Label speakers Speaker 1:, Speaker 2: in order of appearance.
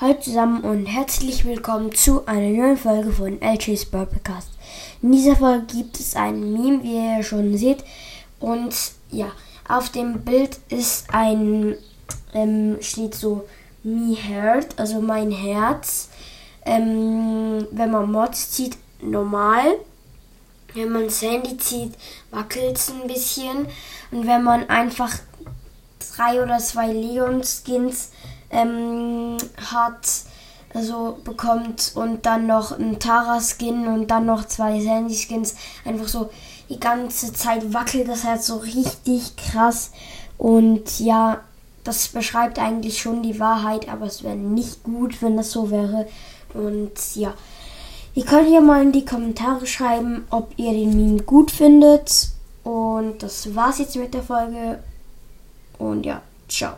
Speaker 1: Hallo zusammen und herzlich willkommen zu einer neuen Folge von LJ's Podcast. In dieser Folge gibt es ein Meme, wie ihr schon seht. Und ja, auf dem Bild ist ein, ähm, steht so Me Heart, also mein Herz. Ähm, wenn man Mods zieht, normal. Wenn man Sandy zieht, wackelt es ein bisschen. Und wenn man einfach drei oder zwei Leon-Skins ähm, hat, also bekommt und dann noch ein Tara-Skin und dann noch zwei Sandy-Skins, einfach so die ganze Zeit wackelt das Herz so richtig krass. Und ja, das beschreibt eigentlich schon die Wahrheit, aber es wäre nicht gut, wenn das so wäre. Und ja, ihr könnt ja mal in die Kommentare schreiben, ob ihr den Meme gut findet. Und das war's jetzt mit der Folge. Und ja, ciao.